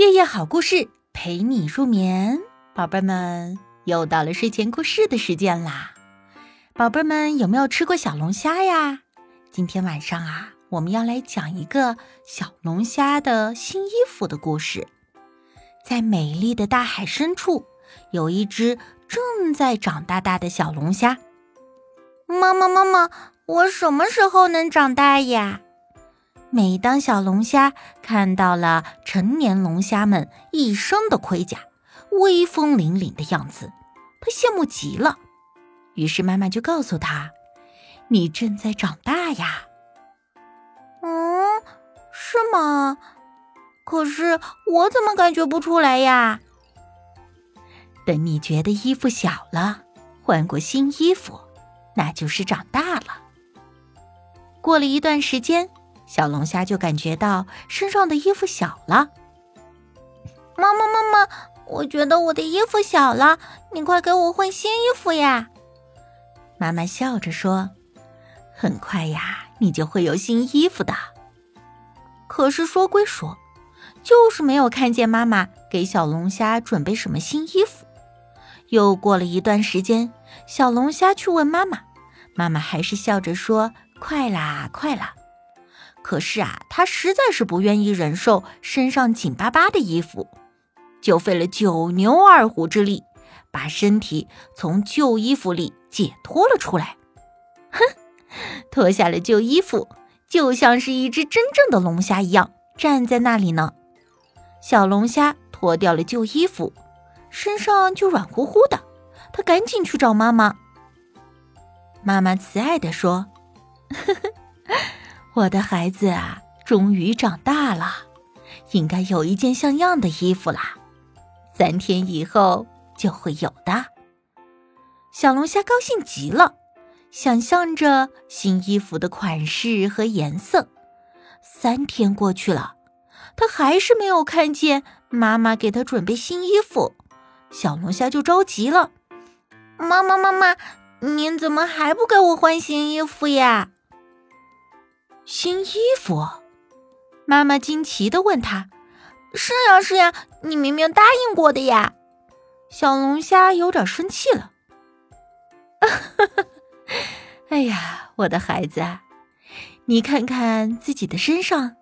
夜夜好故事陪你入眠，宝贝们又到了睡前故事的时间啦！宝贝们有没有吃过小龙虾呀？今天晚上啊，我们要来讲一个小龙虾的新衣服的故事。在美丽的大海深处，有一只正在长大大的小龙虾。妈妈，妈妈，我什么时候能长大呀？每当小龙虾看到了成年龙虾们一身的盔甲、威风凛凛的样子，它羡慕极了。于是妈妈就告诉他：“你正在长大呀。”“嗯，是吗？可是我怎么感觉不出来呀？”“等你觉得衣服小了，换过新衣服，那就是长大了。”过了一段时间。小龙虾就感觉到身上的衣服小了。妈妈，妈妈，我觉得我的衣服小了，你快给我换新衣服呀！妈妈笑着说：“很快呀，你就会有新衣服的。”可是说归说，就是没有看见妈妈给小龙虾准备什么新衣服。又过了一段时间，小龙虾去问妈妈，妈妈还是笑着说：“快啦，快啦。”可是啊，他实在是不愿意忍受身上紧巴巴的衣服，就费了九牛二虎之力，把身体从旧衣服里解脱了出来。哼，脱下了旧衣服，就像是一只真正的龙虾一样站在那里呢。小龙虾脱掉了旧衣服，身上就软乎乎的。他赶紧去找妈妈。妈妈慈爱地说：“呵呵。”我的孩子啊，终于长大了，应该有一件像样的衣服啦。三天以后就会有的。小龙虾高兴极了，想象着新衣服的款式和颜色。三天过去了，他还是没有看见妈妈给他准备新衣服。小龙虾就着急了：“妈妈，妈妈，您怎么还不给我换新衣服呀？”新衣服，妈妈惊奇的问他：“是呀，是呀，你明明答应过的呀！”小龙虾有点生气了。哎呀，我的孩子，你看看自己的身上。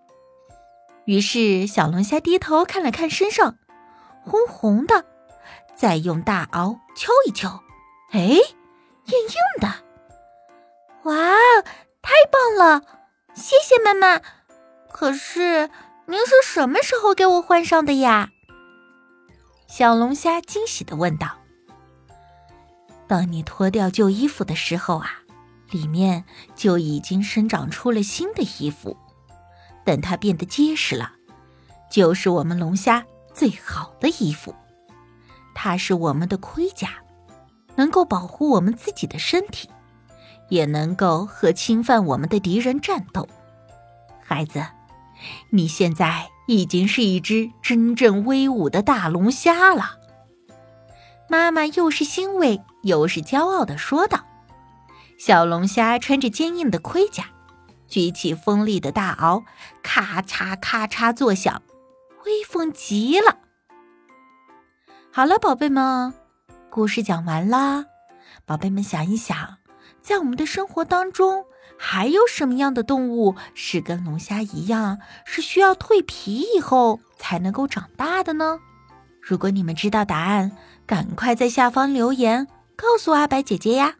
于是小龙虾低头看了看身上，红红的，再用大螯敲一敲，哎，硬硬的。哇，太棒了！谢谢妈妈，可是您是什么时候给我换上的呀？小龙虾惊喜的问道。当你脱掉旧衣服的时候啊，里面就已经生长出了新的衣服。等它变得结实了，就是我们龙虾最好的衣服。它是我们的盔甲，能够保护我们自己的身体。也能够和侵犯我们的敌人战斗，孩子，你现在已经是一只真正威武的大龙虾了。妈妈又是欣慰又是骄傲的说道：“小龙虾穿着坚硬的盔甲，举起锋利的大螯，咔嚓咔嚓作响，威风极了。”好了，宝贝们，故事讲完啦。宝贝们想一想。在我们的生活当中，还有什么样的动物是跟龙虾一样，是需要蜕皮以后才能够长大的呢？如果你们知道答案，赶快在下方留言告诉阿白姐姐呀！